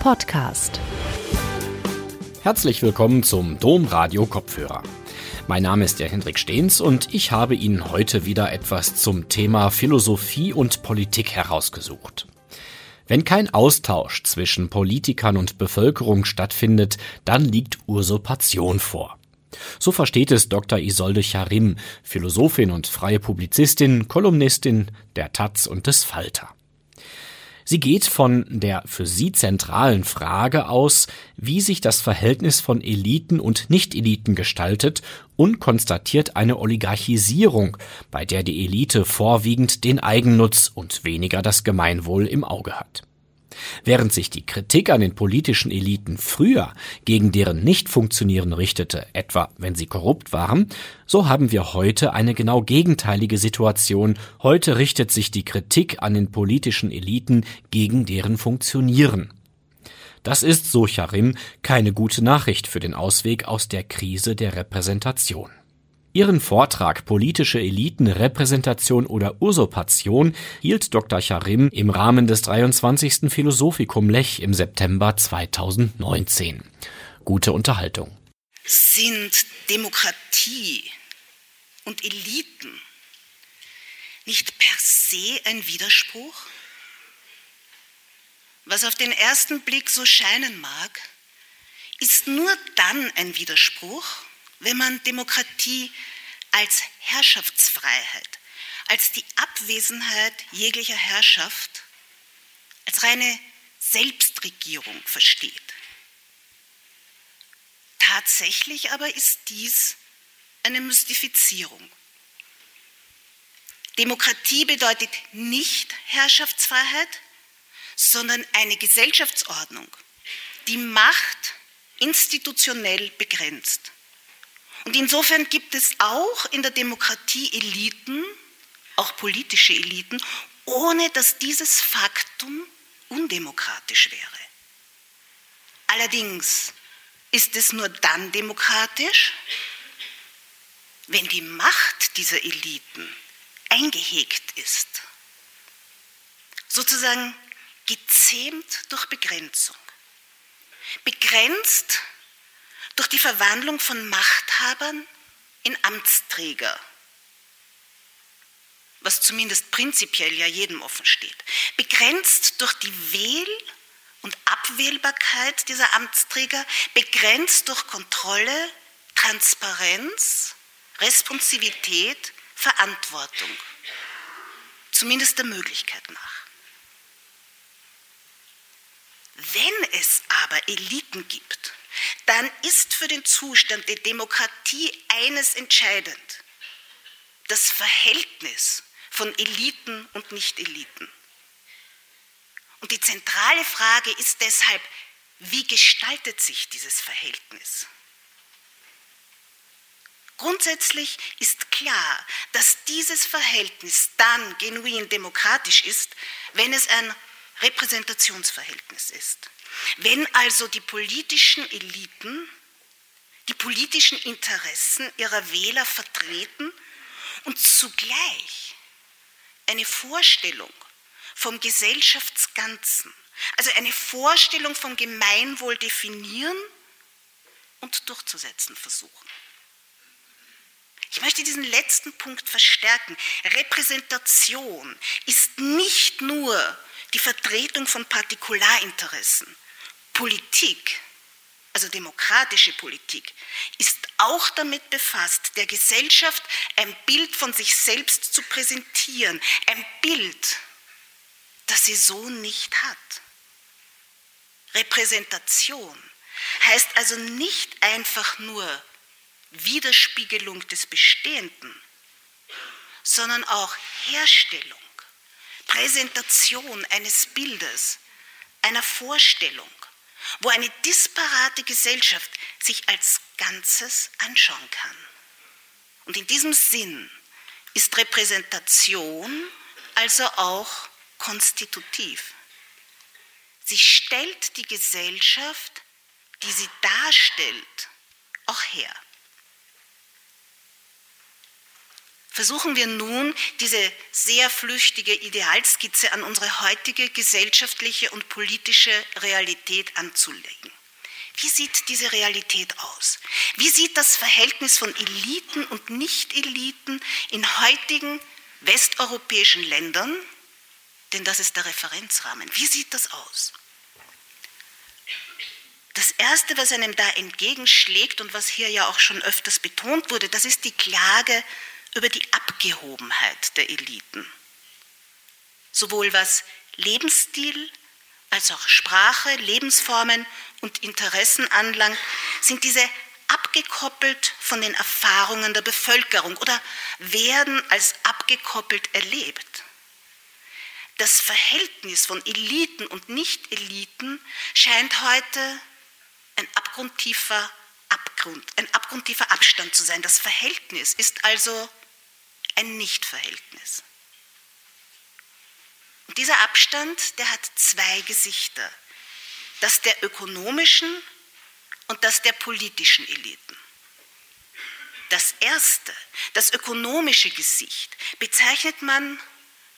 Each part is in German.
Podcast. Herzlich willkommen zum Domradio Kopfhörer. Mein Name ist der Hendrik Stehns und ich habe Ihnen heute wieder etwas zum Thema Philosophie und Politik herausgesucht. Wenn kein Austausch zwischen Politikern und Bevölkerung stattfindet, dann liegt Usurpation vor. So versteht es Dr. Isolde Charim, Philosophin und freie Publizistin, Kolumnistin der Taz und des Falter. Sie geht von der für sie zentralen Frage aus, wie sich das Verhältnis von Eliten und Nicht-Eliten gestaltet und konstatiert eine Oligarchisierung, bei der die Elite vorwiegend den Eigennutz und weniger das Gemeinwohl im Auge hat. Während sich die Kritik an den politischen Eliten früher gegen deren Nichtfunktionieren richtete, etwa wenn sie korrupt waren, so haben wir heute eine genau gegenteilige Situation. Heute richtet sich die Kritik an den politischen Eliten gegen deren Funktionieren. Das ist, so Charim, keine gute Nachricht für den Ausweg aus der Krise der Repräsentation. Ihren Vortrag Politische Eliten, Repräsentation oder Usurpation hielt Dr. Charim im Rahmen des 23. Philosophikum Lech im September 2019. Gute Unterhaltung. Sind Demokratie und Eliten nicht per se ein Widerspruch? Was auf den ersten Blick so scheinen mag, ist nur dann ein Widerspruch, wenn man Demokratie als Herrschaftsfreiheit, als die Abwesenheit jeglicher Herrschaft, als reine Selbstregierung versteht. Tatsächlich aber ist dies eine Mystifizierung. Demokratie bedeutet nicht Herrschaftsfreiheit, sondern eine Gesellschaftsordnung, die Macht institutionell begrenzt. Und insofern gibt es auch in der Demokratie Eliten, auch politische Eliten, ohne dass dieses Faktum undemokratisch wäre. Allerdings ist es nur dann demokratisch, wenn die Macht dieser Eliten eingehegt ist, sozusagen gezähmt durch Begrenzung. Begrenzt durch die Verwandlung von Machthabern in Amtsträger, was zumindest prinzipiell ja jedem offen steht, begrenzt durch die Wähl- und Abwählbarkeit dieser Amtsträger, begrenzt durch Kontrolle, Transparenz, Responsivität, Verantwortung, zumindest der Möglichkeit nach. Wenn es aber Eliten gibt, dann ist für den Zustand der Demokratie eines entscheidend, das Verhältnis von Eliten und Nicht-Eliten. Und die zentrale Frage ist deshalb, wie gestaltet sich dieses Verhältnis? Grundsätzlich ist klar, dass dieses Verhältnis dann genuin demokratisch ist, wenn es ein Repräsentationsverhältnis ist. Wenn also die politischen Eliten die politischen Interessen ihrer Wähler vertreten und zugleich eine Vorstellung vom Gesellschaftsganzen, also eine Vorstellung vom Gemeinwohl definieren und durchzusetzen versuchen. Ich möchte diesen letzten Punkt verstärken. Repräsentation ist nicht nur die Vertretung von Partikularinteressen. Politik, also demokratische Politik, ist auch damit befasst, der Gesellschaft ein Bild von sich selbst zu präsentieren, ein Bild, das sie so nicht hat. Repräsentation heißt also nicht einfach nur Widerspiegelung des Bestehenden, sondern auch Herstellung Präsentation eines Bildes, einer Vorstellung, wo eine disparate Gesellschaft sich als Ganzes anschauen kann. Und in diesem Sinn ist Repräsentation also auch konstitutiv. Sie stellt die Gesellschaft, die sie darstellt, auch her. Versuchen wir nun, diese sehr flüchtige Idealskizze an unsere heutige gesellschaftliche und politische Realität anzulegen. Wie sieht diese Realität aus? Wie sieht das Verhältnis von Eliten und Nicht-Eliten in heutigen westeuropäischen Ländern, denn das ist der Referenzrahmen, wie sieht das aus? Das Erste, was einem da entgegenschlägt und was hier ja auch schon öfters betont wurde, das ist die Klage über die Abgehobenheit der Eliten. Sowohl was Lebensstil als auch Sprache, Lebensformen und Interessen anlangt, sind diese abgekoppelt von den Erfahrungen der Bevölkerung oder werden als abgekoppelt erlebt. Das Verhältnis von Eliten und Nicht-Eliten scheint heute ein abgrundtiefer Abgrund, ein abgrundtiefer Abstand zu sein. Das Verhältnis ist also ein Nichtverhältnis. Und dieser Abstand, der hat zwei Gesichter. Das der ökonomischen und das der politischen Eliten. Das erste, das ökonomische Gesicht, bezeichnet man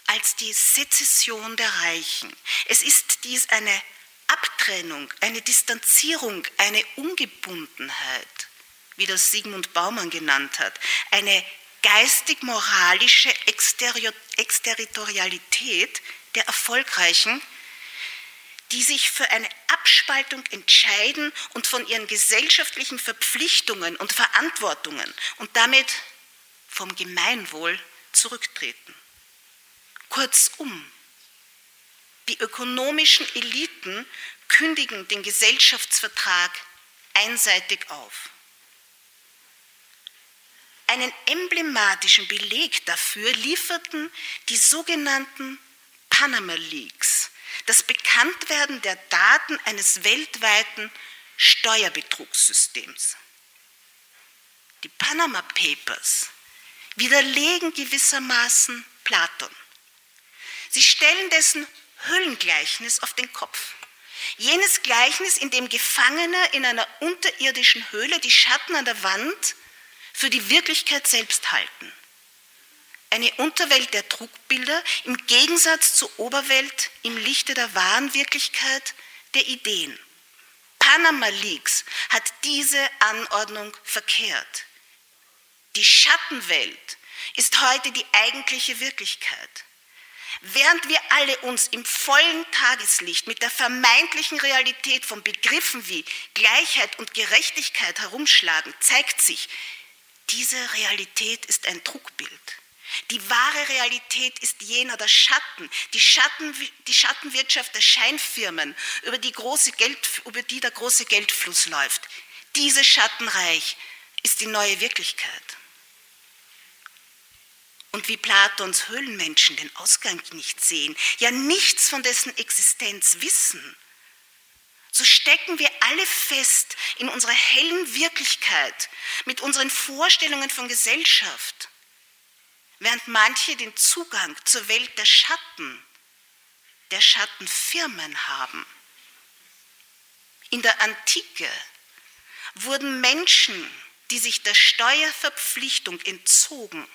als die Sezession der Reichen. Es ist dies eine Abtrennung, eine Distanzierung, eine Ungebundenheit, wie das Sigmund Baumann genannt hat, eine geistig-moralische Exterritorialität der Erfolgreichen, die sich für eine Abspaltung entscheiden und von ihren gesellschaftlichen Verpflichtungen und Verantwortungen und damit vom Gemeinwohl zurücktreten. Kurzum, die ökonomischen Eliten kündigen den Gesellschaftsvertrag einseitig auf. Einen emblematischen Beleg dafür lieferten die sogenannten Panama Leaks, das Bekanntwerden der Daten eines weltweiten Steuerbetrugssystems. Die Panama Papers widerlegen gewissermaßen Platon. Sie stellen dessen Höhlengleichnis auf den Kopf. Jenes Gleichnis, in dem Gefangene in einer unterirdischen Höhle die Schatten an der Wand für die Wirklichkeit selbst halten eine Unterwelt der Trugbilder im Gegensatz zur Oberwelt im Lichte der wahren Wirklichkeit der Ideen. Panama Leaks hat diese Anordnung verkehrt. Die Schattenwelt ist heute die eigentliche Wirklichkeit. Während wir alle uns im vollen Tageslicht mit der vermeintlichen Realität von Begriffen wie Gleichheit und Gerechtigkeit herumschlagen, zeigt sich, diese Realität ist ein Trugbild. Die wahre Realität ist jener der Schatten, die, Schatten, die Schattenwirtschaft der Scheinfirmen, über die, große Geld, über die der große Geldfluss läuft. Dieses Schattenreich ist die neue Wirklichkeit. Und wie Platons Höhlenmenschen den Ausgang nicht sehen, ja nichts von dessen Existenz wissen, so stecken wir alle fest in unserer hellen Wirklichkeit mit unseren Vorstellungen von Gesellschaft während manche den Zugang zur Welt der Schatten, der Schattenfirmen haben. In der Antike wurden Menschen, die sich der Steuerverpflichtung entzogen,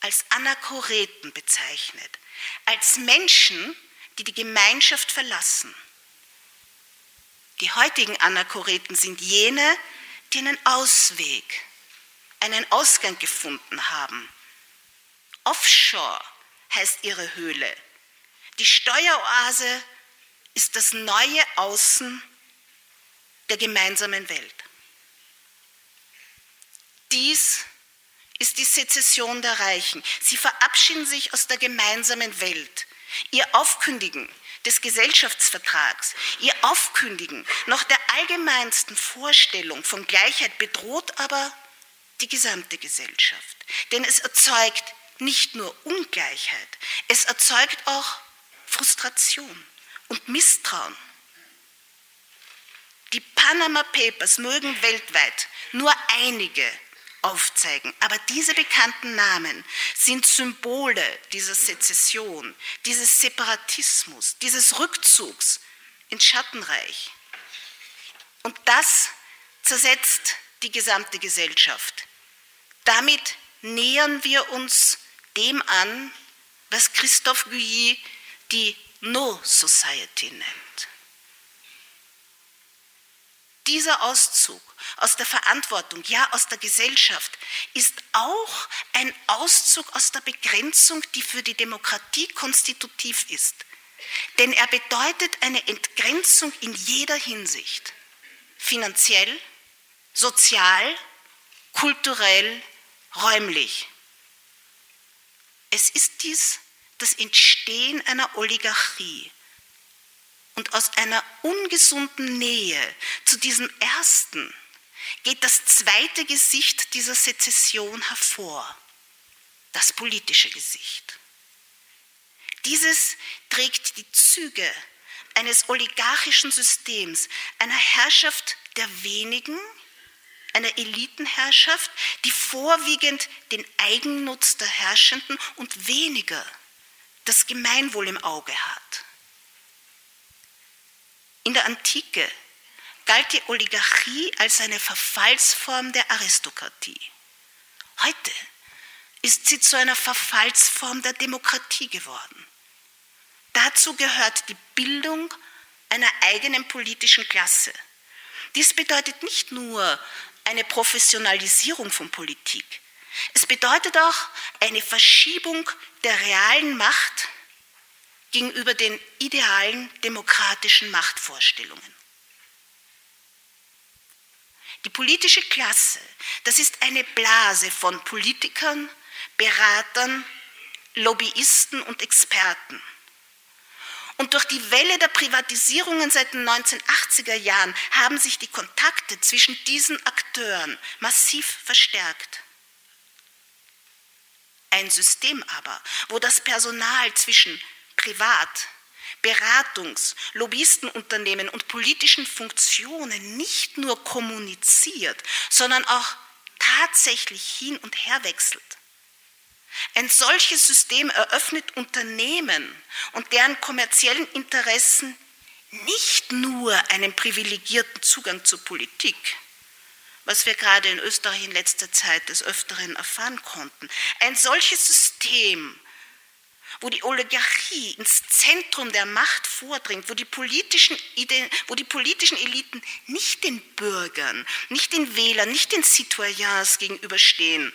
als Anachoreten bezeichnet, als Menschen, die die Gemeinschaft verlassen. Die heutigen Anachoreten sind jene, die einen Ausweg, einen Ausgang gefunden haben, Offshore heißt ihre Höhle. Die Steueroase ist das neue Außen der gemeinsamen Welt. Dies ist die Sezession der Reichen. Sie verabschieden sich aus der gemeinsamen Welt. Ihr Aufkündigen des Gesellschaftsvertrags, ihr Aufkündigen noch der allgemeinsten Vorstellung von Gleichheit bedroht aber die gesamte Gesellschaft. Denn es erzeugt nicht nur Ungleichheit, es erzeugt auch Frustration und Misstrauen. Die Panama Papers mögen weltweit nur einige aufzeigen, aber diese bekannten Namen sind Symbole dieser Sezession, dieses Separatismus, dieses Rückzugs ins Schattenreich. Und das zersetzt die gesamte Gesellschaft. Damit nähern wir uns dem an, was Christophe Guilly die No Society nennt. Dieser Auszug aus der Verantwortung, ja aus der Gesellschaft, ist auch ein Auszug aus der Begrenzung, die für die Demokratie konstitutiv ist. Denn er bedeutet eine Entgrenzung in jeder Hinsicht, finanziell, sozial, kulturell, räumlich. Es ist dies das Entstehen einer Oligarchie, und aus einer ungesunden Nähe zu diesem ersten geht das zweite Gesicht dieser Sezession hervor, das politische Gesicht. Dieses trägt die Züge eines oligarchischen Systems, einer Herrschaft der wenigen, einer Elitenherrschaft, die vorwiegend den Eigennutz der Herrschenden und weniger das Gemeinwohl im Auge hat. In der Antike galt die Oligarchie als eine Verfallsform der Aristokratie. Heute ist sie zu einer Verfallsform der Demokratie geworden. Dazu gehört die Bildung einer eigenen politischen Klasse. Dies bedeutet nicht nur eine Professionalisierung von Politik, es bedeutet auch eine Verschiebung der realen Macht gegenüber den idealen demokratischen Machtvorstellungen. Die politische Klasse, das ist eine Blase von Politikern, Beratern, Lobbyisten und Experten. Und durch die Welle der Privatisierungen seit den 1980er Jahren haben sich die Kontakte zwischen diesen Akteuren massiv verstärkt. Ein System aber, wo das Personal zwischen Privat-, Beratungs-, Lobbyistenunternehmen und politischen Funktionen nicht nur kommuniziert, sondern auch tatsächlich hin und her wechselt. Ein solches System eröffnet Unternehmen und deren kommerziellen Interessen nicht nur einen privilegierten Zugang zur Politik, was wir gerade in Österreich in letzter Zeit des Öfteren erfahren konnten. Ein solches System wo die Oligarchie ins Zentrum der Macht vordringt, wo die politischen, wo die politischen Eliten nicht den Bürgern, nicht den Wählern, nicht den Citoyens gegenüberstehen,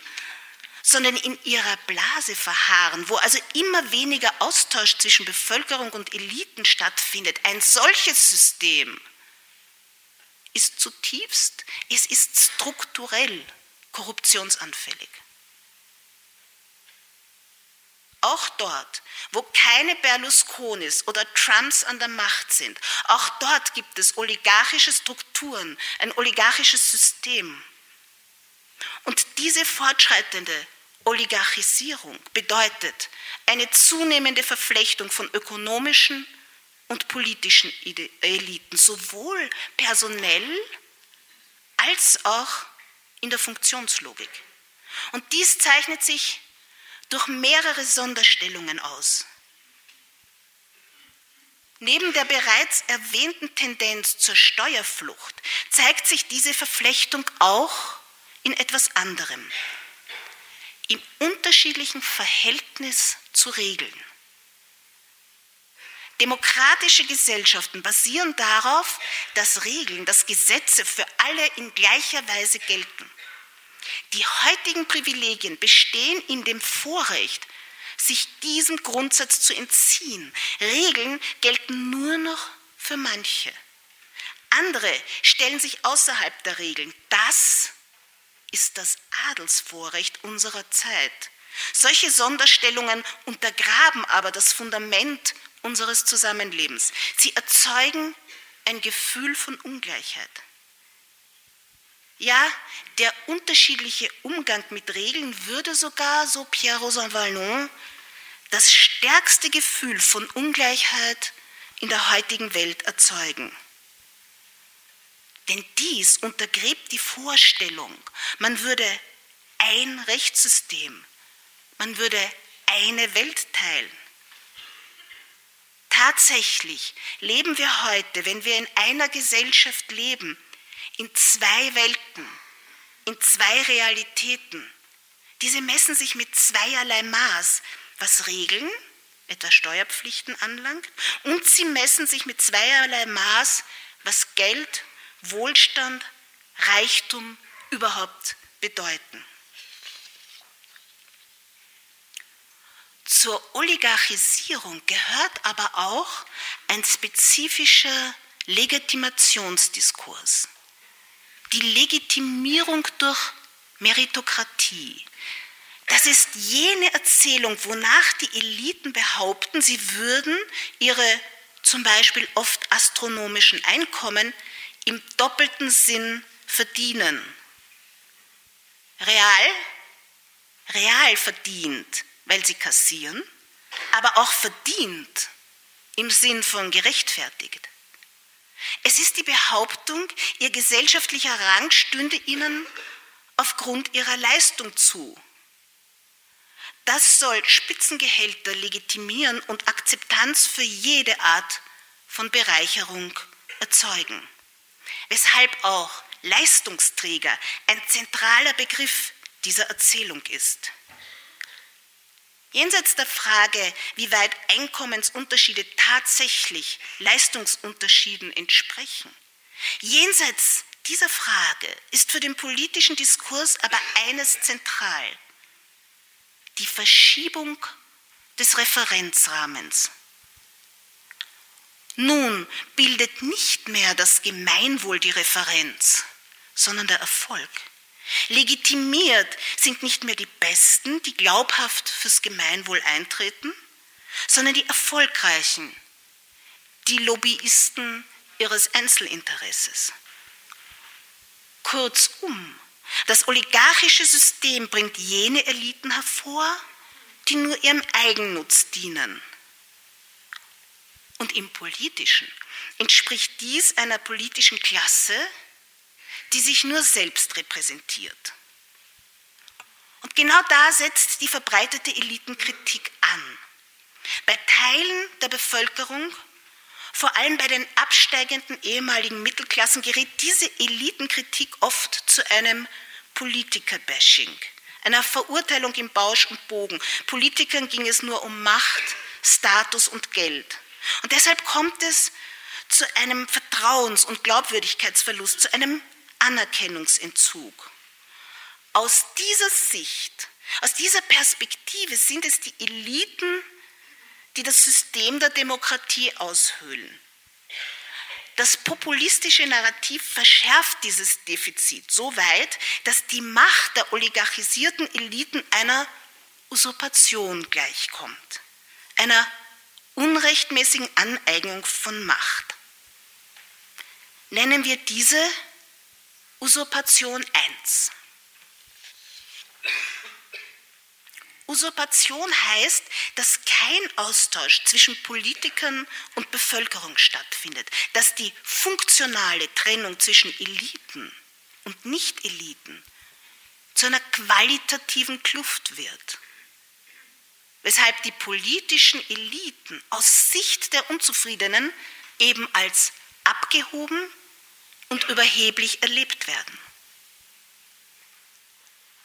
sondern in ihrer Blase verharren, wo also immer weniger Austausch zwischen Bevölkerung und Eliten stattfindet. Ein solches System ist zutiefst, es ist strukturell korruptionsanfällig. Auch dort, wo keine Berlusconis oder Trumps an der Macht sind, auch dort gibt es oligarchische Strukturen, ein oligarchisches System. Und diese fortschreitende Oligarchisierung bedeutet eine zunehmende Verflechtung von ökonomischen und politischen Eliten, sowohl personell als auch in der Funktionslogik. Und dies zeichnet sich durch mehrere Sonderstellungen aus. Neben der bereits erwähnten Tendenz zur Steuerflucht zeigt sich diese Verflechtung auch in etwas anderem, im unterschiedlichen Verhältnis zu Regeln. Demokratische Gesellschaften basieren darauf, dass Regeln, dass Gesetze für alle in gleicher Weise gelten. Die heutigen Privilegien bestehen in dem Vorrecht, sich diesem Grundsatz zu entziehen. Regeln gelten nur noch für manche. Andere stellen sich außerhalb der Regeln. Das ist das Adelsvorrecht unserer Zeit. Solche Sonderstellungen untergraben aber das Fundament unseres Zusammenlebens. Sie erzeugen ein Gefühl von Ungleichheit. Ja, der unterschiedliche Umgang mit Regeln würde sogar, so Pierre Rosan Vallon, das stärkste Gefühl von Ungleichheit in der heutigen Welt erzeugen. Denn dies untergräbt die Vorstellung, man würde ein Rechtssystem, man würde eine Welt teilen. Tatsächlich leben wir heute, wenn wir in einer Gesellschaft leben, in zwei Welten, in zwei Realitäten, Diese messen sich mit zweierlei Maß, was Regeln, etwa Steuerpflichten anlangt, und sie messen sich mit zweierlei Maß, was Geld, Wohlstand, Reichtum überhaupt bedeuten. Zur Oligarchisierung gehört aber auch ein spezifischer Legitimationsdiskurs. Die Legitimierung durch Meritokratie. Das ist jene Erzählung, wonach die Eliten behaupten, sie würden ihre zum Beispiel oft astronomischen Einkommen im doppelten Sinn verdienen. Real, real verdient, weil sie kassieren, aber auch verdient im Sinn von gerechtfertigt. Es ist die Behauptung, ihr gesellschaftlicher Rang stünde ihnen aufgrund ihrer Leistung zu. Das soll Spitzengehälter legitimieren und Akzeptanz für jede Art von Bereicherung erzeugen. Weshalb auch Leistungsträger ein zentraler Begriff dieser Erzählung ist. Jenseits der Frage, wie weit Einkommensunterschiede tatsächlich Leistungsunterschieden entsprechen, jenseits dieser Frage ist für den politischen Diskurs aber eines zentral, die Verschiebung des Referenzrahmens. Nun bildet nicht mehr das Gemeinwohl die Referenz, sondern der Erfolg. Legitimiert sind nicht mehr die Besten, die glaubhaft fürs Gemeinwohl eintreten, sondern die Erfolgreichen, die Lobbyisten ihres Einzelinteresses. Kurzum, das oligarchische System bringt jene Eliten hervor, die nur ihrem Eigennutz dienen. Und im politischen entspricht dies einer politischen Klasse, die sich nur selbst repräsentiert. Und genau da setzt die verbreitete Elitenkritik an. Bei Teilen der Bevölkerung, vor allem bei den absteigenden ehemaligen Mittelklassen, gerät diese Elitenkritik oft zu einem Politiker-Bashing, einer Verurteilung im Bausch und Bogen. Politikern ging es nur um Macht, Status und Geld. Und deshalb kommt es zu einem Vertrauens- und Glaubwürdigkeitsverlust, zu einem Anerkennungsentzug. Aus dieser Sicht, aus dieser Perspektive sind es die Eliten, die das System der Demokratie aushöhlen. Das populistische Narrativ verschärft dieses Defizit so weit, dass die Macht der oligarchisierten Eliten einer Usurpation gleichkommt, einer unrechtmäßigen Aneignung von Macht. Nennen wir diese Usurpation 1. Usurpation heißt, dass kein Austausch zwischen Politikern und Bevölkerung stattfindet, dass die funktionale Trennung zwischen Eliten und Nicht-Eliten zu einer qualitativen Kluft wird. Weshalb die politischen Eliten aus Sicht der Unzufriedenen eben als abgehoben und überheblich erlebt werden.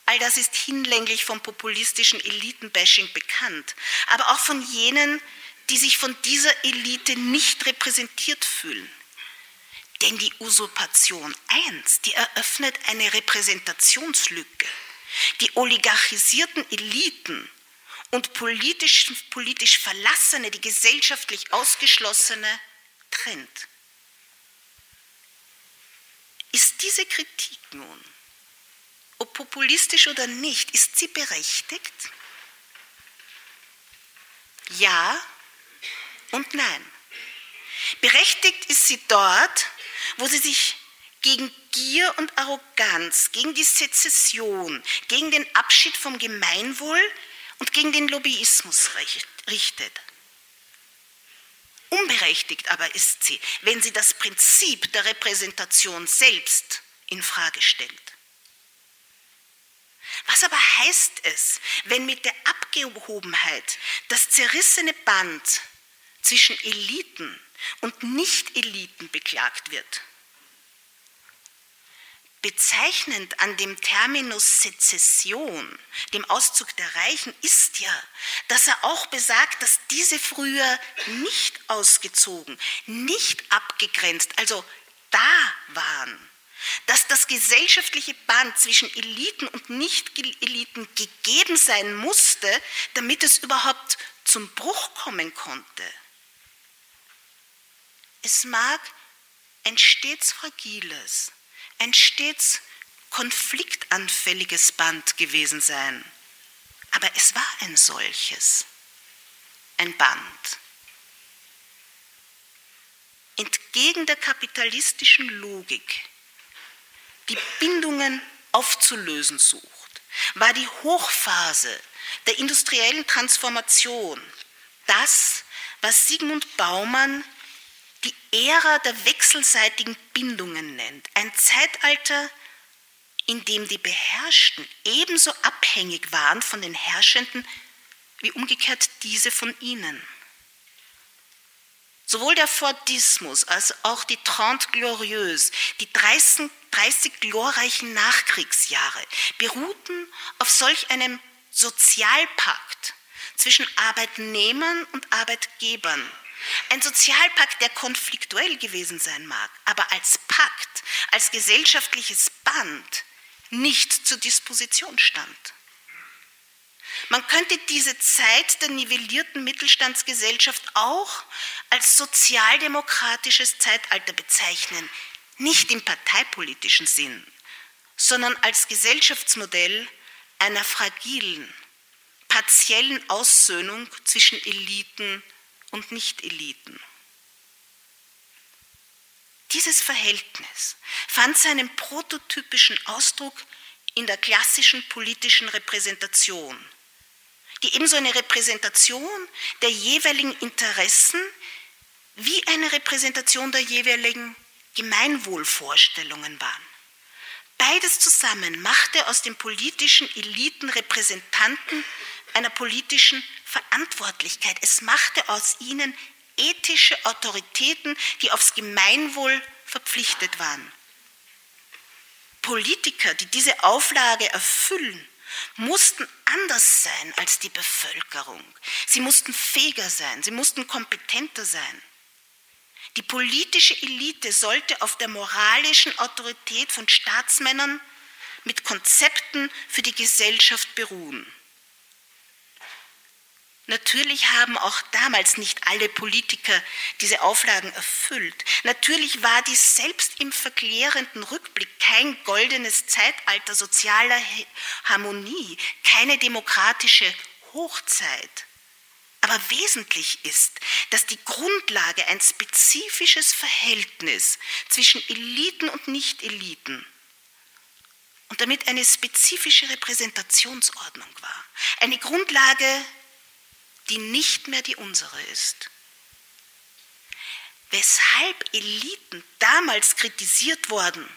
All das ist hinlänglich vom populistischen Elitenbashing bekannt, aber auch von jenen, die sich von dieser Elite nicht repräsentiert fühlen. Denn die Usurpation 1, die eröffnet eine Repräsentationslücke. Die oligarchisierten Eliten und politisch, politisch Verlassene, die gesellschaftlich Ausgeschlossene trennt. Ist diese Kritik nun, ob populistisch oder nicht, ist sie berechtigt? Ja und nein. Berechtigt ist sie dort, wo sie sich gegen Gier und Arroganz, gegen die Sezession, gegen den Abschied vom Gemeinwohl und gegen den Lobbyismus richtet. Unberechtigt aber ist sie, wenn sie das Prinzip der Repräsentation selbst in Frage stellt. Was aber heißt es, wenn mit der Abgehobenheit das zerrissene Band zwischen Eliten und Nicht-Eliten beklagt wird? Bezeichnend an dem Terminus Sezession, dem Auszug der Reichen, ist ja, dass er auch besagt, dass diese früher nicht ausgezogen, nicht abgegrenzt, also da waren, dass das gesellschaftliche Band zwischen Eliten und Nicht-Eliten gegeben sein musste, damit es überhaupt zum Bruch kommen konnte. Es mag ein stets fragiles, ein stets konfliktanfälliges Band gewesen sein. Aber es war ein solches, ein Band. Entgegen der kapitalistischen Logik, die Bindungen aufzulösen sucht, war die Hochphase der industriellen Transformation das, was Sigmund Baumann die Ära der wechselseitigen Bindungen nennt. Ein Zeitalter, in dem die Beherrschten ebenso abhängig waren von den Herrschenden wie umgekehrt diese von ihnen. Sowohl der Fordismus als auch die Trente Glorieuse, die 30, 30 glorreichen Nachkriegsjahre, beruhten auf solch einem Sozialpakt zwischen Arbeitnehmern und Arbeitgebern, ein Sozialpakt, der konfliktuell gewesen sein mag, aber als Pakt, als gesellschaftliches Band nicht zur Disposition stand. Man könnte diese Zeit der nivellierten Mittelstandsgesellschaft auch als sozialdemokratisches Zeitalter bezeichnen, nicht im parteipolitischen Sinn, sondern als Gesellschaftsmodell einer fragilen, partiellen Aussöhnung zwischen Eliten und Nicht-Eliten. Dieses Verhältnis fand seinen prototypischen Ausdruck in der klassischen politischen Repräsentation, die ebenso eine Repräsentation der jeweiligen Interessen wie eine Repräsentation der jeweiligen Gemeinwohlvorstellungen waren. Beides zusammen machte aus den politischen Eliten Repräsentanten einer politischen Verantwortlichkeit. Es machte aus ihnen ethische Autoritäten, die aufs Gemeinwohl verpflichtet waren. Politiker, die diese Auflage erfüllen, mussten anders sein als die Bevölkerung. Sie mussten fähiger sein, sie mussten kompetenter sein. Die politische Elite sollte auf der moralischen Autorität von Staatsmännern mit Konzepten für die Gesellschaft beruhen. Natürlich haben auch damals nicht alle Politiker diese Auflagen erfüllt. Natürlich war dies selbst im verklärenden Rückblick kein goldenes Zeitalter sozialer Harmonie, keine demokratische Hochzeit. Aber wesentlich ist, dass die Grundlage ein spezifisches Verhältnis zwischen Eliten und Nicht-Eliten und damit eine spezifische Repräsentationsordnung war. Eine Grundlage die nicht mehr die unsere ist. Weshalb Eliten damals kritisiert wurden,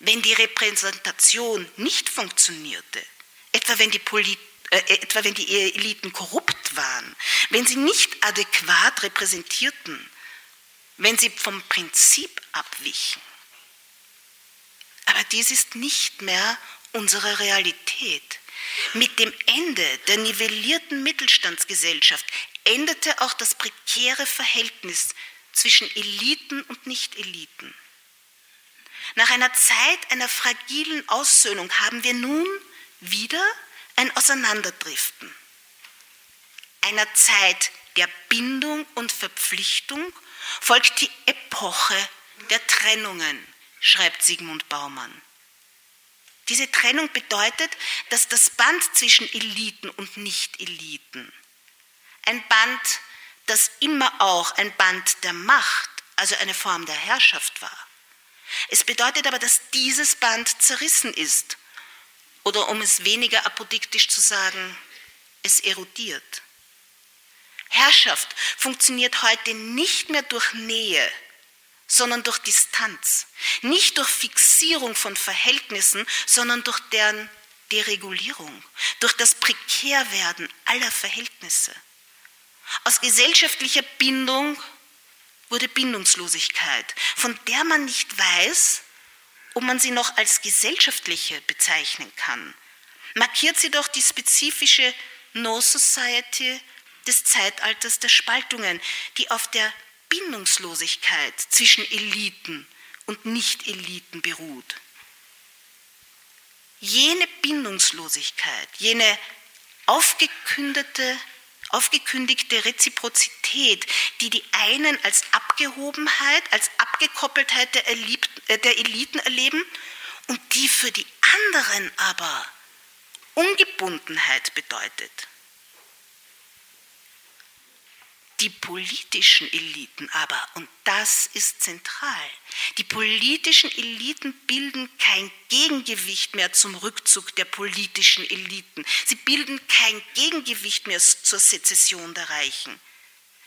wenn die Repräsentation nicht funktionierte, etwa wenn die, Polit äh, etwa wenn die Eliten korrupt waren, wenn sie nicht adäquat repräsentierten, wenn sie vom Prinzip abwichen. Aber dies ist nicht mehr unsere Realität. Mit dem Ende der nivellierten Mittelstandsgesellschaft endete auch das prekäre Verhältnis zwischen Eliten und Nicht-Eliten. Nach einer Zeit einer fragilen Aussöhnung haben wir nun wieder ein Auseinanderdriften. Einer Zeit der Bindung und Verpflichtung folgt die Epoche der Trennungen, schreibt Sigmund Baumann. Diese Trennung bedeutet, dass das Band zwischen Eliten und Nicht-Eliten, ein Band, das immer auch ein Band der Macht, also eine Form der Herrschaft war. Es bedeutet aber, dass dieses Band zerrissen ist oder um es weniger apodiktisch zu sagen, es erodiert. Herrschaft funktioniert heute nicht mehr durch Nähe, sondern durch Distanz. Nicht durch Fixierung von Verhältnissen, sondern durch deren Deregulierung, durch das Prekärwerden aller Verhältnisse. Aus gesellschaftlicher Bindung wurde Bindungslosigkeit, von der man nicht weiß, ob man sie noch als gesellschaftliche bezeichnen kann, markiert sie doch die spezifische No Society des Zeitalters der Spaltungen, die auf der Bindungslosigkeit zwischen Eliten und Nicht-Eliten beruht. Jene Bindungslosigkeit, jene aufgekündete, aufgekündigte Reziprozität, die die einen als Abgehobenheit, als Abgekoppeltheit der, äh, der Eliten erleben und die für die anderen aber Ungebundenheit bedeutet. Die politischen Eliten aber, und das ist zentral, die politischen Eliten bilden kein Gegengewicht mehr zum Rückzug der politischen Eliten. Sie bilden kein Gegengewicht mehr zur Sezession der Reichen.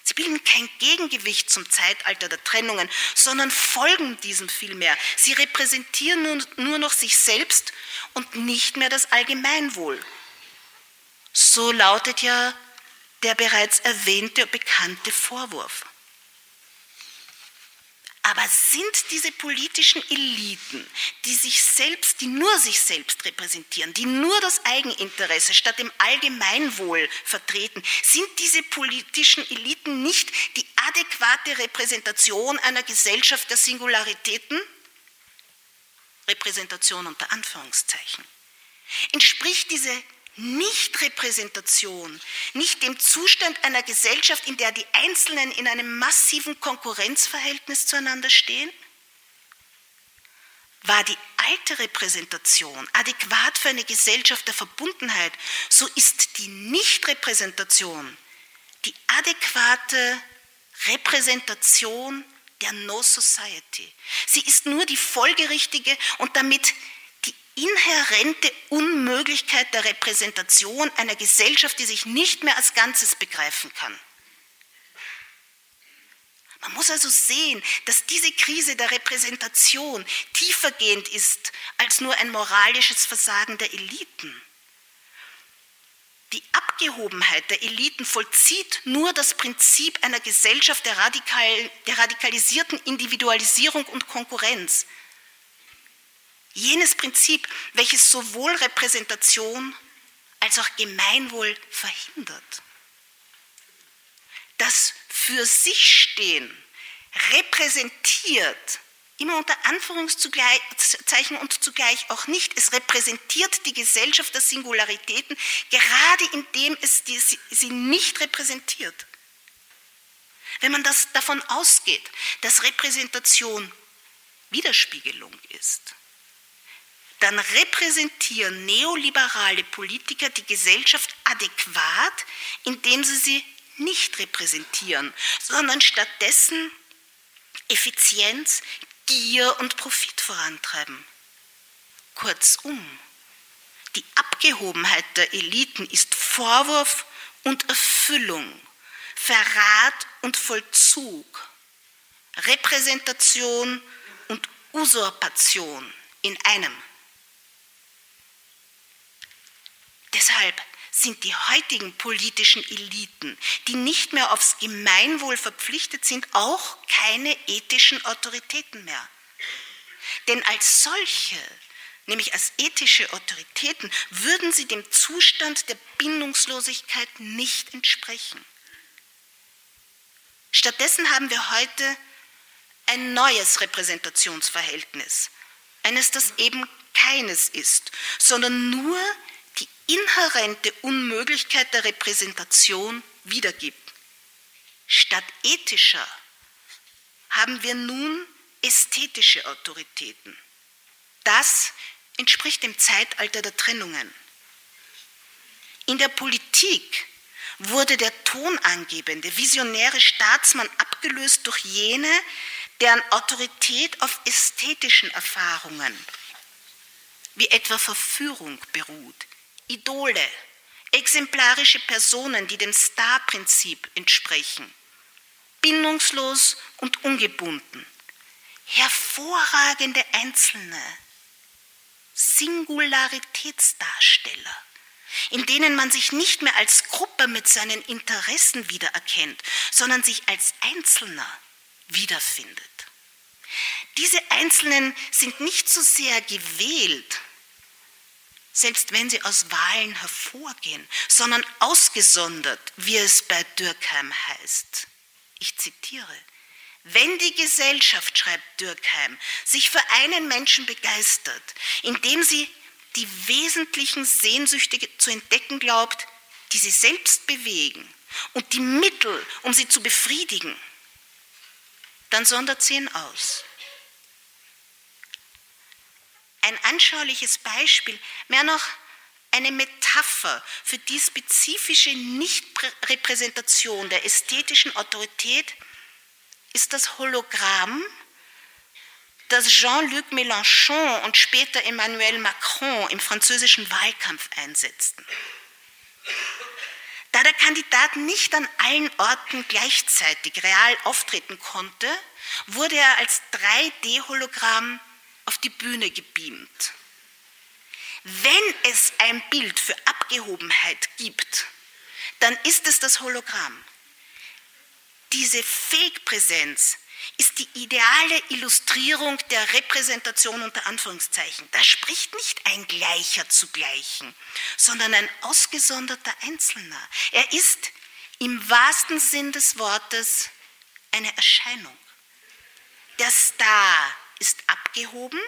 Sie bilden kein Gegengewicht zum Zeitalter der Trennungen, sondern folgen diesem vielmehr. Sie repräsentieren nur, nur noch sich selbst und nicht mehr das Allgemeinwohl. So lautet ja der bereits erwähnte und bekannte Vorwurf. Aber sind diese politischen Eliten, die sich selbst, die nur sich selbst repräsentieren, die nur das Eigeninteresse statt dem Allgemeinwohl vertreten, sind diese politischen Eliten nicht die adäquate Repräsentation einer Gesellschaft der Singularitäten? Repräsentation unter Anführungszeichen. Entspricht diese nicht-Repräsentation, nicht dem Zustand einer Gesellschaft, in der die Einzelnen in einem massiven Konkurrenzverhältnis zueinander stehen? War die alte Repräsentation adäquat für eine Gesellschaft der Verbundenheit, so ist die Nicht-Repräsentation die adäquate Repräsentation der No Society. Sie ist nur die folgerichtige und damit inhärente Unmöglichkeit der Repräsentation einer Gesellschaft, die sich nicht mehr als Ganzes begreifen kann. Man muss also sehen, dass diese Krise der Repräsentation tiefergehend ist als nur ein moralisches Versagen der Eliten. Die Abgehobenheit der Eliten vollzieht nur das Prinzip einer Gesellschaft der, radikal, der radikalisierten Individualisierung und Konkurrenz. Jenes Prinzip, welches sowohl Repräsentation als auch Gemeinwohl verhindert. Das für sich stehen repräsentiert, immer unter Anführungszeichen und zugleich auch nicht, es repräsentiert die Gesellschaft der Singularitäten, gerade indem es sie nicht repräsentiert. Wenn man das davon ausgeht, dass Repräsentation Widerspiegelung ist, dann repräsentieren neoliberale Politiker die Gesellschaft adäquat, indem sie sie nicht repräsentieren, sondern stattdessen Effizienz, Gier und Profit vorantreiben. Kurzum, die Abgehobenheit der Eliten ist Vorwurf und Erfüllung, Verrat und Vollzug, Repräsentation und Usurpation in einem. Deshalb sind die heutigen politischen Eliten, die nicht mehr aufs Gemeinwohl verpflichtet sind, auch keine ethischen Autoritäten mehr. Denn als solche, nämlich als ethische Autoritäten, würden sie dem Zustand der Bindungslosigkeit nicht entsprechen. Stattdessen haben wir heute ein neues Repräsentationsverhältnis, eines, das eben keines ist, sondern nur die inhärente Unmöglichkeit der Repräsentation wiedergibt. Statt ethischer haben wir nun ästhetische Autoritäten. Das entspricht dem Zeitalter der Trennungen. In der Politik wurde der tonangebende, visionäre Staatsmann abgelöst durch jene, deren Autorität auf ästhetischen Erfahrungen, wie etwa Verführung, beruht, Idole, exemplarische Personen, die dem Star-Prinzip entsprechen, bindungslos und ungebunden, hervorragende Einzelne, Singularitätsdarsteller, in denen man sich nicht mehr als Gruppe mit seinen Interessen wiedererkennt, sondern sich als Einzelner wiederfindet. Diese Einzelnen sind nicht so sehr gewählt, selbst wenn sie aus Wahlen hervorgehen, sondern ausgesondert, wie es bei Dürkheim heißt. Ich zitiere. Wenn die Gesellschaft, schreibt Dürkheim, sich für einen Menschen begeistert, indem sie die wesentlichen Sehnsüchte zu entdecken glaubt, die sie selbst bewegen und die Mittel, um sie zu befriedigen, dann sondert sie ihn aus. Ein anschauliches Beispiel, mehr noch eine Metapher für die spezifische Nichtrepräsentation der ästhetischen Autorität ist das Hologramm, das Jean-Luc Mélenchon und später Emmanuel Macron im französischen Wahlkampf einsetzten. Da der Kandidat nicht an allen Orten gleichzeitig real auftreten konnte, wurde er als 3D-Hologramm auf die Bühne gebeamt. Wenn es ein Bild für Abgehobenheit gibt, dann ist es das Hologramm. Diese Fake-Präsenz ist die ideale Illustrierung der Repräsentation unter Anführungszeichen. Da spricht nicht ein Gleicher zu Gleichen, sondern ein ausgesonderter Einzelner. Er ist im wahrsten Sinn des Wortes eine Erscheinung. Der Star ist abgehoben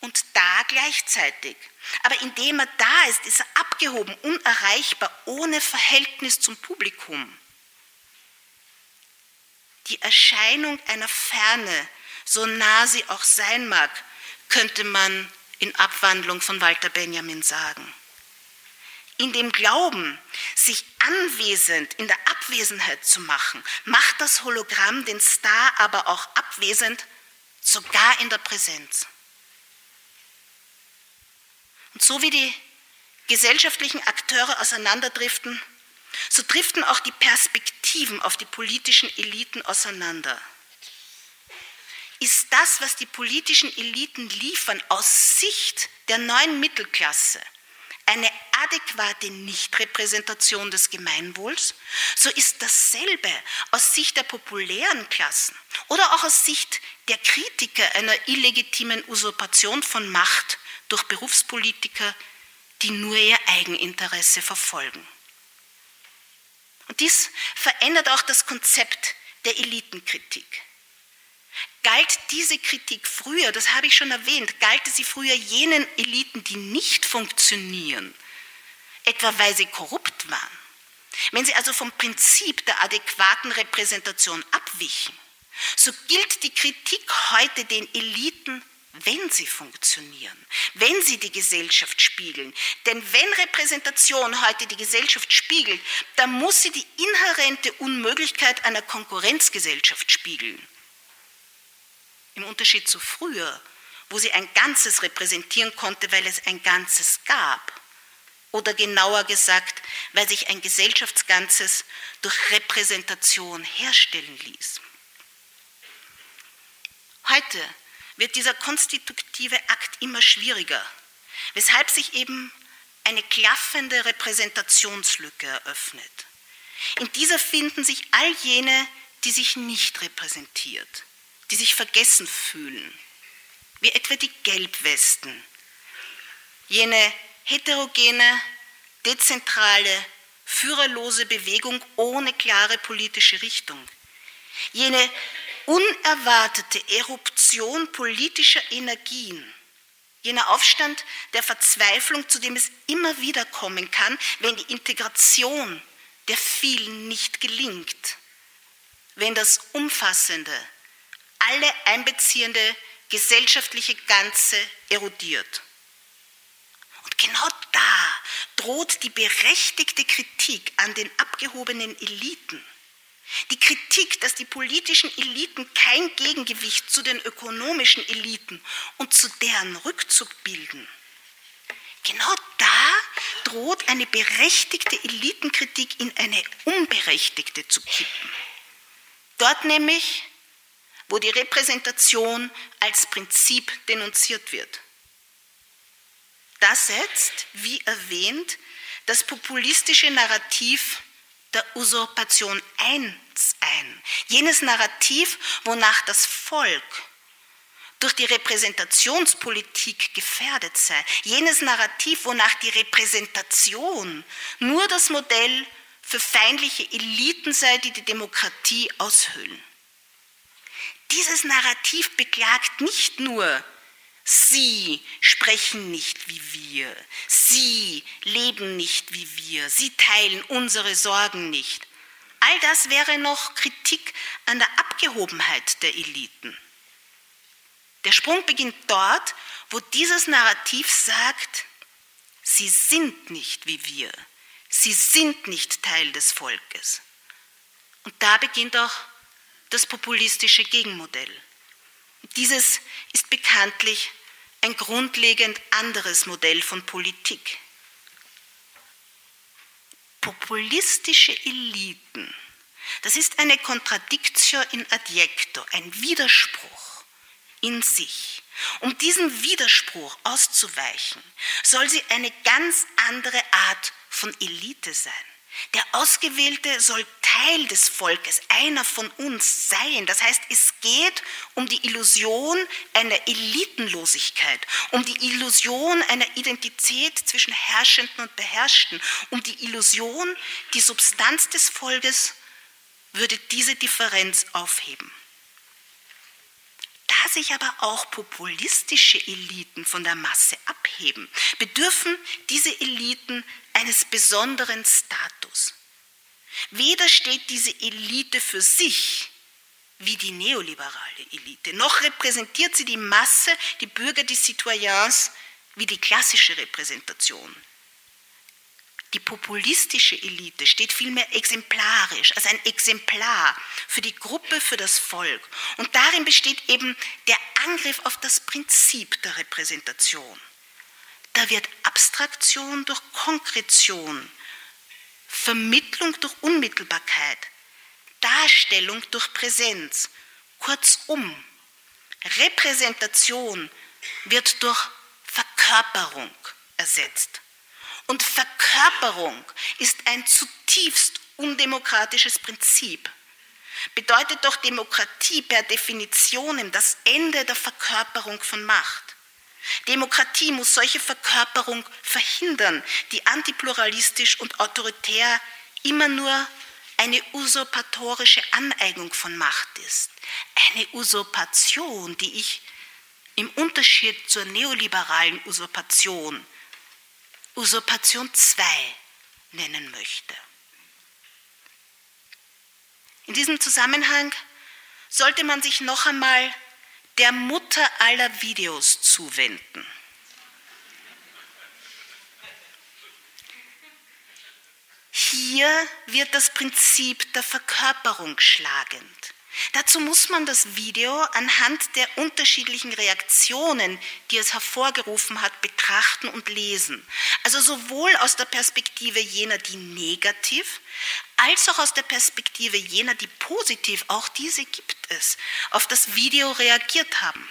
und da gleichzeitig. Aber indem er da ist, ist er abgehoben, unerreichbar, ohne Verhältnis zum Publikum die Erscheinung einer Ferne, so nah sie auch sein mag, könnte man in Abwandlung von Walter Benjamin sagen. In dem Glauben, sich anwesend in der Abwesenheit zu machen, macht das Hologramm den Star aber auch abwesend, sogar in der Präsenz. Und so wie die gesellschaftlichen Akteure auseinanderdriften, so driften auch die Perspektiven auf die politischen Eliten auseinander. Ist das, was die politischen Eliten liefern, aus Sicht der neuen Mittelklasse eine adäquate Nichtrepräsentation des Gemeinwohls, so ist dasselbe aus Sicht der populären Klassen oder auch aus Sicht der Kritiker einer illegitimen Usurpation von Macht durch Berufspolitiker, die nur ihr Eigeninteresse verfolgen. Und dies verändert auch das Konzept der Elitenkritik. Galt diese Kritik früher, das habe ich schon erwähnt, galt sie früher jenen Eliten, die nicht funktionieren, etwa weil sie korrupt waren. Wenn sie also vom Prinzip der adäquaten Repräsentation abwichen, so gilt die Kritik heute den Eliten wenn sie funktionieren, wenn sie die Gesellschaft spiegeln. Denn wenn Repräsentation heute die Gesellschaft spiegelt, dann muss sie die inhärente Unmöglichkeit einer Konkurrenzgesellschaft spiegeln. Im Unterschied zu früher, wo sie ein Ganzes repräsentieren konnte, weil es ein Ganzes gab. Oder genauer gesagt, weil sich ein Gesellschaftsganzes durch Repräsentation herstellen ließ. Heute wird dieser konstitutive Akt immer schwieriger, weshalb sich eben eine klaffende Repräsentationslücke eröffnet. In dieser finden sich all jene, die sich nicht repräsentiert, die sich vergessen fühlen, wie etwa die Gelbwesten, jene heterogene, dezentrale, führerlose Bewegung ohne klare politische Richtung, jene unerwartete Eruption politischer Energien, jener Aufstand der Verzweiflung, zu dem es immer wieder kommen kann, wenn die Integration der vielen nicht gelingt, wenn das umfassende, alle einbeziehende gesellschaftliche Ganze erodiert. Und genau da droht die berechtigte Kritik an den abgehobenen Eliten die Kritik, dass die politischen Eliten kein Gegengewicht zu den ökonomischen Eliten und zu deren Rückzug bilden. Genau da droht eine berechtigte Elitenkritik in eine unberechtigte zu kippen. Dort nämlich, wo die Repräsentation als Prinzip denunziert wird. Das setzt, wie erwähnt, das populistische Narrativ der Usurpation 1 ein. Jenes Narrativ, wonach das Volk durch die Repräsentationspolitik gefährdet sei. Jenes Narrativ, wonach die Repräsentation nur das Modell für feindliche Eliten sei, die die Demokratie aushöhlen. Dieses Narrativ beklagt nicht nur, Sie sprechen nicht wie wir, Sie leben nicht wie wir, Sie teilen unsere Sorgen nicht. All das wäre noch Kritik an der Abgehobenheit der Eliten. Der Sprung beginnt dort, wo dieses Narrativ sagt, sie sind nicht wie wir, sie sind nicht Teil des Volkes. Und da beginnt auch das populistische Gegenmodell. Dieses ist bekanntlich ein grundlegend anderes Modell von Politik. Populistische Eliten, das ist eine Contradictio in adjecto, ein Widerspruch in sich. Um diesem Widerspruch auszuweichen, soll sie eine ganz andere Art von Elite sein. Der Ausgewählte soll Teil des Volkes, einer von uns sein. Das heißt, es geht um die Illusion einer Elitenlosigkeit, um die Illusion einer Identität zwischen Herrschenden und Beherrschten, um die Illusion, die Substanz des Volkes würde diese Differenz aufheben. Da sich aber auch populistische Eliten von der Masse abheben, bedürfen diese Eliten eines besonderen Status. Weder steht diese Elite für sich wie die neoliberale Elite, noch repräsentiert sie die Masse, die Bürger, die Citoyens, wie die klassische Repräsentation. Die populistische Elite steht vielmehr exemplarisch, als ein Exemplar für die Gruppe, für das Volk. Und darin besteht eben der Angriff auf das Prinzip der Repräsentation. Da wird Abstraktion durch Konkretion, Vermittlung durch Unmittelbarkeit, Darstellung durch Präsenz, kurzum, Repräsentation wird durch Verkörperung ersetzt. Und Verkörperung ist ein zutiefst undemokratisches Prinzip. Bedeutet doch Demokratie per Definition das Ende der Verkörperung von Macht. Demokratie muss solche Verkörperung verhindern, die antipluralistisch und autoritär immer nur eine usurpatorische Aneignung von Macht ist. Eine Usurpation, die ich im Unterschied zur neoliberalen Usurpation Usurpation 2 nennen möchte. In diesem Zusammenhang sollte man sich noch einmal der Mutter aller Videos zuwenden. Hier wird das Prinzip der Verkörperung schlagend. Dazu muss man das Video anhand der unterschiedlichen Reaktionen, die es hervorgerufen hat, betrachten und lesen. Also sowohl aus der Perspektive jener, die negativ, als auch aus der Perspektive jener, die positiv, auch diese gibt es, auf das Video reagiert haben.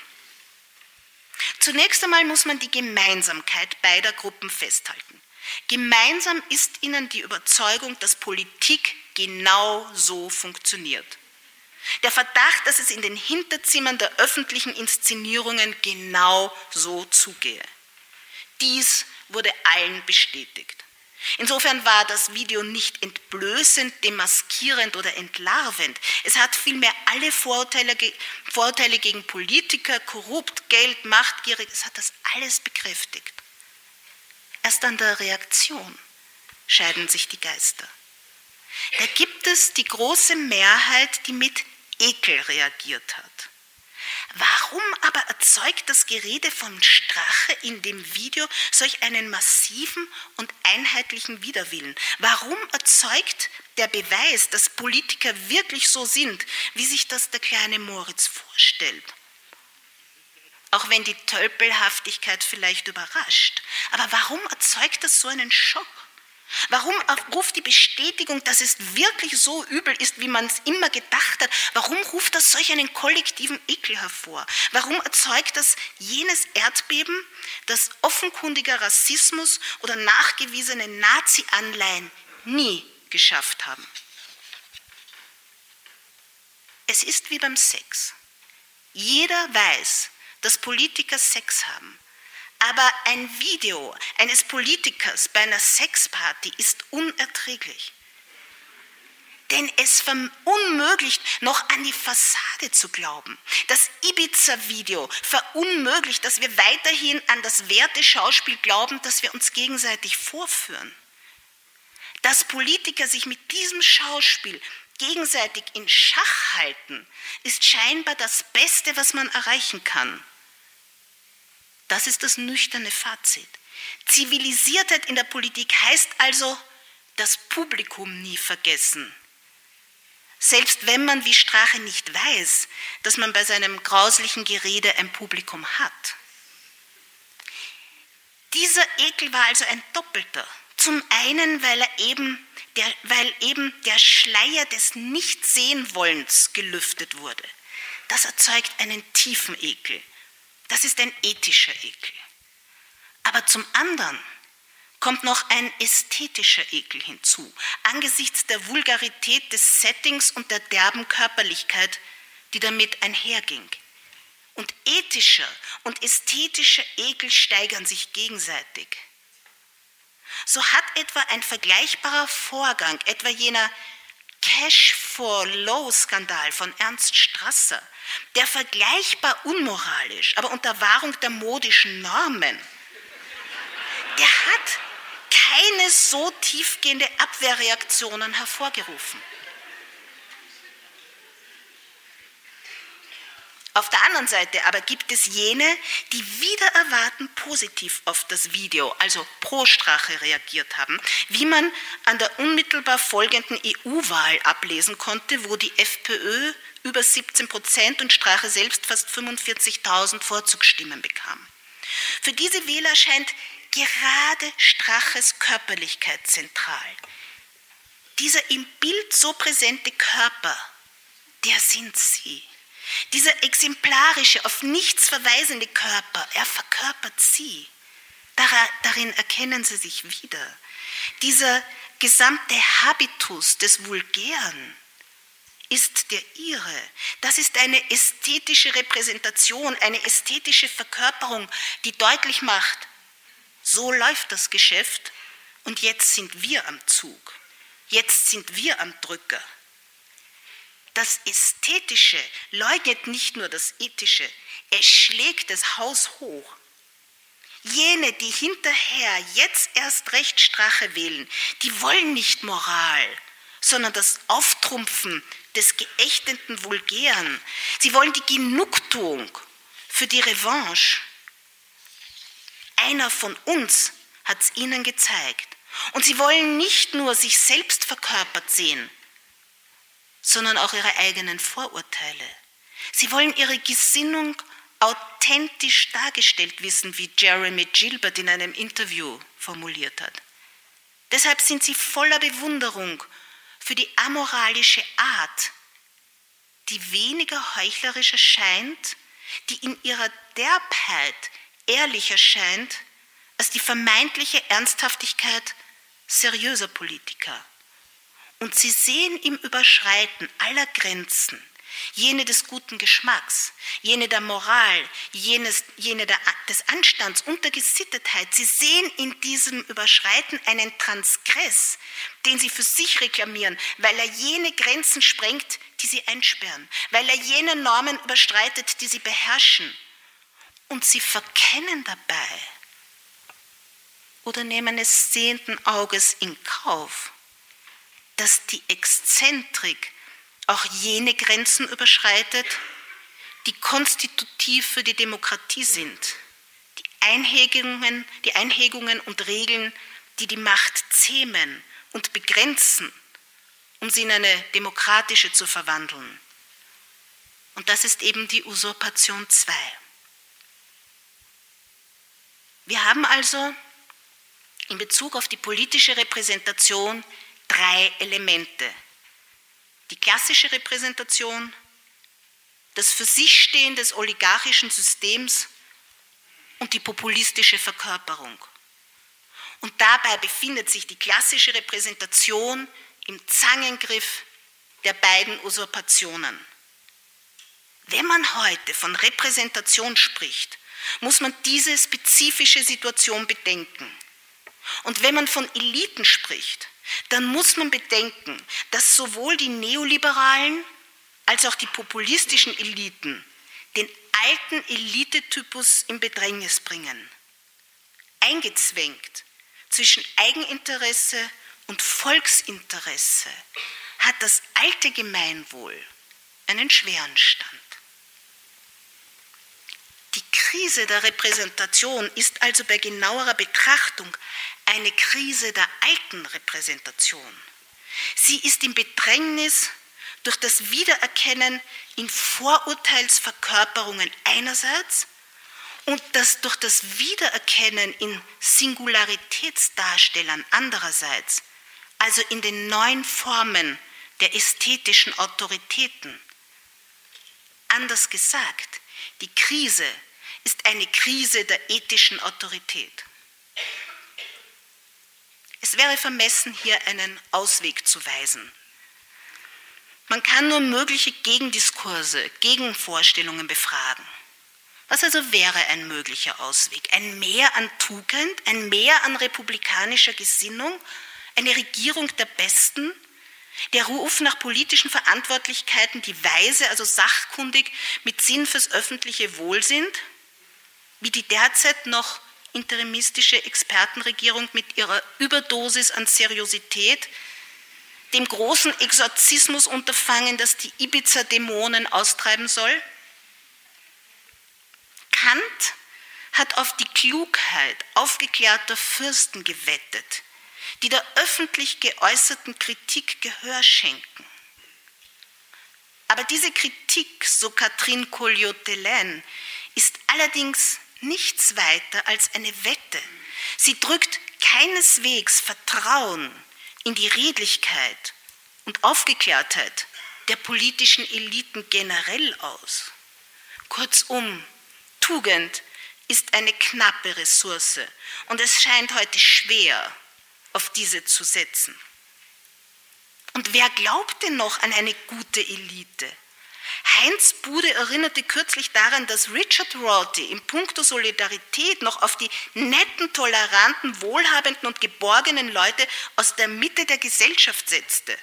Zunächst einmal muss man die Gemeinsamkeit beider Gruppen festhalten. Gemeinsam ist ihnen die Überzeugung, dass Politik genau so funktioniert. Der Verdacht, dass es in den Hinterzimmern der öffentlichen Inszenierungen genau so zugehe. Dies wurde allen bestätigt. Insofern war das Video nicht entblößend, demaskierend oder entlarvend. Es hat vielmehr alle Vorurteile, Vorurteile gegen Politiker, korrupt, Geld, machtgierig, es hat das alles bekräftigt. Erst an der Reaktion scheiden sich die Geister. Da gibt es die große Mehrheit, die mit Ekel reagiert hat. Warum aber erzeugt das Gerede von Strache in dem Video solch einen massiven und einheitlichen Widerwillen? Warum erzeugt der Beweis, dass Politiker wirklich so sind, wie sich das der kleine Moritz vorstellt? Auch wenn die Tölpelhaftigkeit vielleicht überrascht. Aber warum erzeugt das so einen Schock? Warum ruft die Bestätigung, dass es wirklich so übel ist, wie man es immer gedacht hat, warum ruft das solch einen kollektiven Ekel hervor? Warum erzeugt das jenes Erdbeben, das offenkundiger Rassismus oder nachgewiesene Nazi-Anleihen nie geschafft haben? Es ist wie beim Sex. Jeder weiß, dass Politiker Sex haben. Aber ein Video eines Politikers bei einer Sexparty ist unerträglich. Denn es verunmöglicht, noch an die Fassade zu glauben. Das Ibiza-Video verunmöglicht, dass wir weiterhin an das Werteschauspiel glauben, das wir uns gegenseitig vorführen. Dass Politiker sich mit diesem Schauspiel gegenseitig in Schach halten, ist scheinbar das Beste, was man erreichen kann. Das ist das nüchterne Fazit. Zivilisiertheit in der Politik heißt also, das Publikum nie vergessen. Selbst wenn man wie Strache nicht weiß, dass man bei seinem grauslichen Gerede ein Publikum hat. Dieser Ekel war also ein doppelter. Zum einen, weil, er eben der, weil eben der Schleier des Nichtsehenwollens gelüftet wurde. Das erzeugt einen tiefen Ekel. Das ist ein ethischer Ekel. Aber zum anderen kommt noch ein ästhetischer Ekel hinzu, angesichts der Vulgarität des Settings und der derben Körperlichkeit, die damit einherging. Und ethischer und ästhetischer Ekel steigern sich gegenseitig. So hat etwa ein vergleichbarer Vorgang, etwa jener Cash for Low Skandal von Ernst Strasser, der vergleichbar unmoralisch, aber unter Wahrung der modischen Normen, der hat keine so tiefgehende Abwehrreaktionen hervorgerufen. Auf der anderen Seite aber gibt es jene, die wieder erwarten positiv auf das Video, also pro Strache reagiert haben, wie man an der unmittelbar folgenden EU-Wahl ablesen konnte, wo die FPÖ über 17 Prozent und Strache selbst fast 45.000 Vorzugsstimmen bekam. Für diese Wähler scheint gerade Straches Körperlichkeit zentral. Dieser im Bild so präsente Körper, der sind sie. Dieser exemplarische, auf nichts verweisende Körper, er verkörpert sie. Darin erkennen sie sich wieder. Dieser gesamte Habitus des Vulgären ist der ihre. Das ist eine ästhetische Repräsentation, eine ästhetische Verkörperung, die deutlich macht, so läuft das Geschäft und jetzt sind wir am Zug. Jetzt sind wir am Drücker. Das Ästhetische leugnet nicht nur das Ethische, es schlägt das Haus hoch. Jene, die hinterher jetzt erst recht Strache wählen, die wollen nicht Moral, sondern das Auftrumpfen des geächteten Vulgären. Sie wollen die Genugtuung für die Revanche. Einer von uns hat es ihnen gezeigt. Und sie wollen nicht nur sich selbst verkörpert sehen, sondern auch ihre eigenen Vorurteile. Sie wollen ihre Gesinnung authentisch dargestellt wissen, wie Jeremy Gilbert in einem Interview formuliert hat. Deshalb sind sie voller Bewunderung für die amoralische Art, die weniger heuchlerisch erscheint, die in ihrer Derbheit ehrlicher scheint als die vermeintliche Ernsthaftigkeit seriöser Politiker. Und sie sehen im Überschreiten aller Grenzen, jene des guten Geschmacks, jene der Moral, jenes, jene der, des Anstands und der Gesittetheit, sie sehen in diesem Überschreiten einen Transgress, den sie für sich reklamieren, weil er jene Grenzen sprengt, die sie einsperren, weil er jene Normen überstreitet, die sie beherrschen. Und sie verkennen dabei oder nehmen es sehenden Auges in Kauf, dass die Exzentrik auch jene Grenzen überschreitet, die konstitutiv für die Demokratie sind, die Einhegungen, die Einhegungen und Regeln, die die Macht zähmen und begrenzen, um sie in eine demokratische zu verwandeln. Und das ist eben die Usurpation 2. Wir haben also in Bezug auf die politische Repräsentation drei Elemente. Die klassische Repräsentation, das Für sich Stehen des oligarchischen Systems und die populistische Verkörperung. Und dabei befindet sich die klassische Repräsentation im Zangengriff der beiden Usurpationen. Wenn man heute von Repräsentation spricht, muss man diese spezifische Situation bedenken. Und wenn man von Eliten spricht, dann muss man bedenken, dass sowohl die neoliberalen als auch die populistischen Eliten den alten Elitetypus in Bedrängnis bringen. Eingezwängt zwischen Eigeninteresse und Volksinteresse hat das alte Gemeinwohl einen schweren Stand. Die Krise der Repräsentation ist also bei genauerer Betrachtung eine Krise der alten Repräsentation. Sie ist im Bedrängnis durch das Wiedererkennen in Vorurteilsverkörperungen einerseits und das durch das Wiedererkennen in Singularitätsdarstellern andererseits, also in den neuen Formen der ästhetischen Autoritäten. Anders gesagt, die Krise ist eine Krise der ethischen Autorität. Es wäre vermessen, hier einen Ausweg zu weisen. Man kann nur mögliche Gegendiskurse, Gegenvorstellungen befragen. Was also wäre ein möglicher Ausweg? Ein Mehr an Tugend, ein Mehr an republikanischer Gesinnung, eine Regierung der Besten, der Ruf nach politischen Verantwortlichkeiten, die weise, also sachkundig mit Sinn fürs öffentliche Wohl sind, wie die derzeit noch interimistische Expertenregierung mit ihrer Überdosis an Seriosität, dem großen Exorzismusunterfangen, das die Ibiza-Dämonen austreiben soll? Kant hat auf die Klugheit aufgeklärter Fürsten gewettet, die der öffentlich geäußerten Kritik Gehör schenken. Aber diese Kritik, so Catherine Colliot-Delaine, ist allerdings nichts weiter als eine Wette. Sie drückt keineswegs Vertrauen in die Redlichkeit und Aufgeklärtheit der politischen Eliten generell aus. Kurzum, Tugend ist eine knappe Ressource und es scheint heute schwer, auf diese zu setzen. Und wer glaubt denn noch an eine gute Elite? Heinz Bude erinnerte kürzlich daran, dass Richard Rorty in puncto Solidarität noch auf die netten, toleranten, wohlhabenden und geborgenen Leute aus der Mitte der Gesellschaft setzte.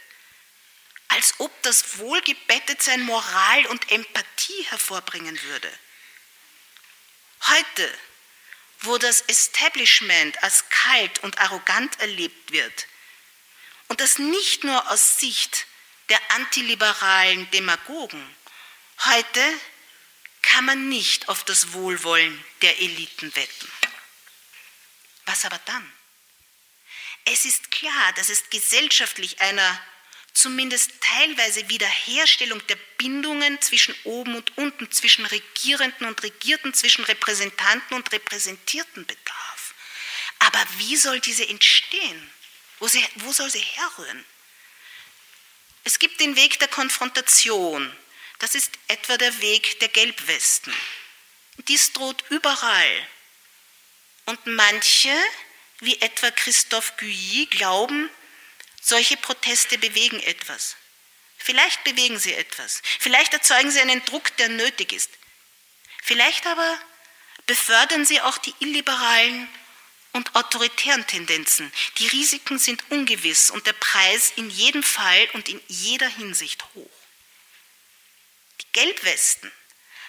Als ob das Wohlgebettetsein Moral und Empathie hervorbringen würde. Heute, wo das Establishment als kalt und arrogant erlebt wird und das nicht nur aus Sicht der antiliberalen Demagogen, heute kann man nicht auf das Wohlwollen der Eliten wetten. Was aber dann? Es ist klar, dass es gesellschaftlich einer zumindest teilweise Wiederherstellung der Bindungen zwischen oben und unten, zwischen Regierenden und Regierten, zwischen Repräsentanten und Repräsentierten bedarf. Aber wie soll diese entstehen? Wo, sie, wo soll sie herrühren? Es gibt den Weg der Konfrontation. Das ist etwa der Weg der Gelbwesten. Dies droht überall. Und manche, wie etwa Christophe Guilly, glauben, solche Proteste bewegen etwas. Vielleicht bewegen sie etwas. Vielleicht erzeugen sie einen Druck, der nötig ist. Vielleicht aber befördern sie auch die illiberalen und autoritären Tendenzen. Die Risiken sind ungewiss und der Preis in jedem Fall und in jeder Hinsicht hoch. Die Gelbwesten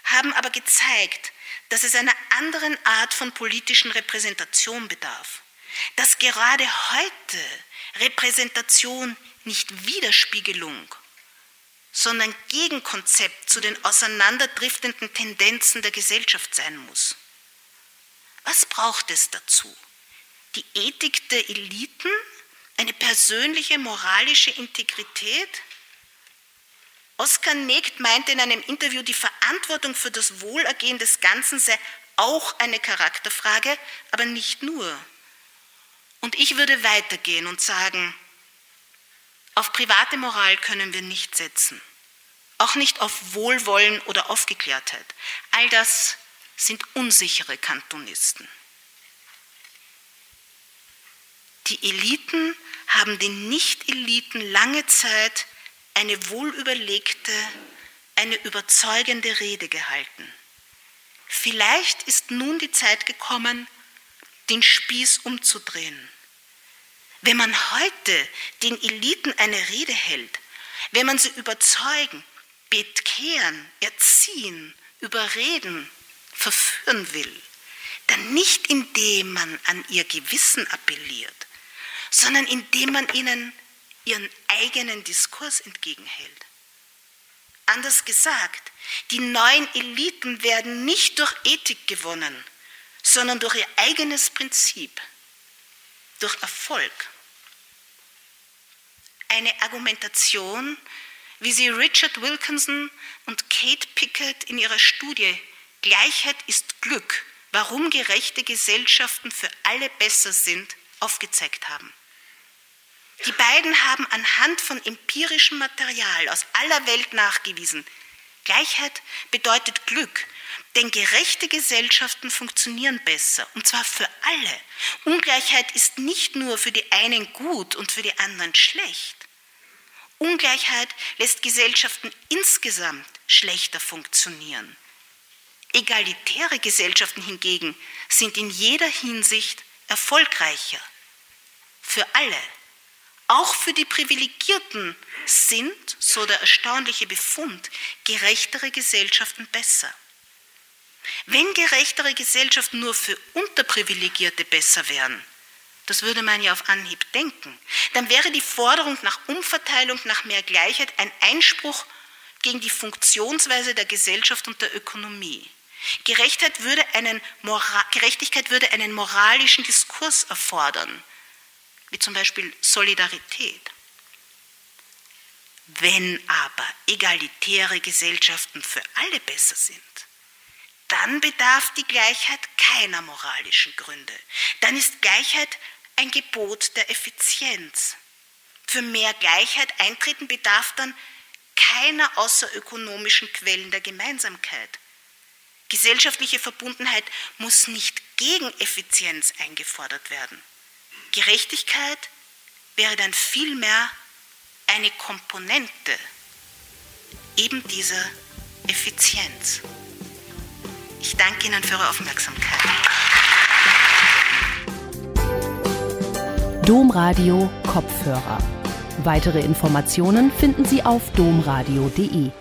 haben aber gezeigt, dass es einer anderen Art von politischen Repräsentation bedarf. Dass gerade heute Repräsentation nicht Widerspiegelung, sondern Gegenkonzept zu den auseinanderdriftenden Tendenzen der Gesellschaft sein muss. Was braucht es dazu? Die Ethik der Eliten? Eine persönliche moralische Integrität? Oskar Negt meinte in einem Interview, die Verantwortung für das Wohlergehen des Ganzen sei auch eine Charakterfrage, aber nicht nur. Und ich würde weitergehen und sagen, auf private Moral können wir nicht setzen. Auch nicht auf Wohlwollen oder Aufgeklärtheit. All das sind unsichere Kantonisten. Die Eliten haben den Nicht-Eliten lange Zeit eine wohlüberlegte, eine überzeugende Rede gehalten. Vielleicht ist nun die Zeit gekommen, den Spieß umzudrehen. Wenn man heute den Eliten eine Rede hält, wenn man sie überzeugen, bekehren, erziehen, überreden, verführen will, dann nicht indem man an ihr Gewissen appelliert, sondern indem man ihnen ihren eigenen Diskurs entgegenhält. Anders gesagt, die neuen Eliten werden nicht durch Ethik gewonnen, sondern durch ihr eigenes Prinzip, durch Erfolg. Eine Argumentation, wie sie Richard Wilkinson und Kate Pickett in ihrer Studie Gleichheit ist Glück, warum gerechte Gesellschaften für alle besser sind, aufgezeigt haben. Die beiden haben anhand von empirischem Material aus aller Welt nachgewiesen, Gleichheit bedeutet Glück, denn gerechte Gesellschaften funktionieren besser, und zwar für alle. Ungleichheit ist nicht nur für die einen gut und für die anderen schlecht. Ungleichheit lässt Gesellschaften insgesamt schlechter funktionieren. Egalitäre Gesellschaften hingegen sind in jeder Hinsicht erfolgreicher. Für alle. Auch für die Privilegierten sind, so der erstaunliche Befund, gerechtere Gesellschaften besser. Wenn gerechtere Gesellschaften nur für Unterprivilegierte besser wären, das würde man ja auf Anhieb denken, dann wäre die Forderung nach Umverteilung, nach mehr Gleichheit ein Einspruch gegen die Funktionsweise der Gesellschaft und der Ökonomie. Gerechtigkeit würde einen, Gerechtigkeit würde einen moralischen Diskurs erfordern, wie zum Beispiel Solidarität. Wenn aber egalitäre Gesellschaften für alle besser sind, dann bedarf die Gleichheit keiner moralischen Gründe. Dann ist Gleichheit ein Gebot der Effizienz. Für mehr Gleichheit eintreten bedarf dann keiner außerökonomischen Quellen der Gemeinsamkeit. Gesellschaftliche Verbundenheit muss nicht gegen Effizienz eingefordert werden. Gerechtigkeit wäre dann vielmehr eine Komponente eben dieser Effizienz. Ich danke Ihnen für Ihre Aufmerksamkeit. Domradio Kopfhörer. Weitere Informationen finden Sie auf domradio.de.